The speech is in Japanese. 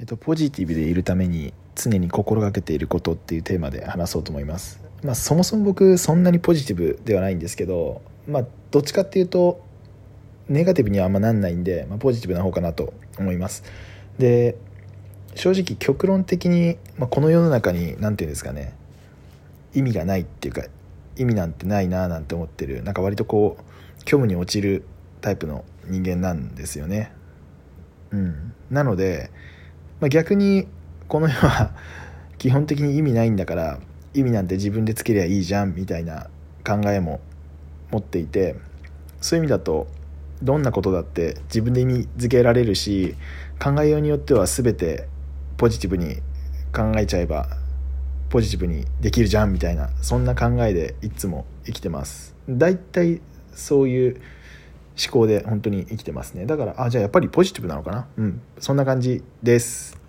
えっと、ポジティブでいるために常に心がけていることっていうテーマで話そうと思います。まあ、そもそも僕そんなにポジティブではないんですけど、まあ、どっちかっていうとネガティブにはあんまなんないんで、まあ、ポジティブな方かなと思います。で正直極論的に、まあ、この世の中に何て言うんですかね意味がないっていうか意味なんてないななんて思ってるなんか割とこう虚無に落ちるタイプの人間なんですよね。うん。なので、まあ、逆にこの世は基本的に意味ないんだから意味なんて自分でつけりゃいいじゃんみたいな考えも持っていてそういう意味だとどんなことだって自分で意味づけられるし考えようによっては全てポジティブに考えちゃえばポジティブにできるじゃんみたいなそんな考えでいつも生きてます。だいいそういう思考で本当に生きてますね。だからあじゃあやっぱりポジティブなのかな？うん。そんな感じです。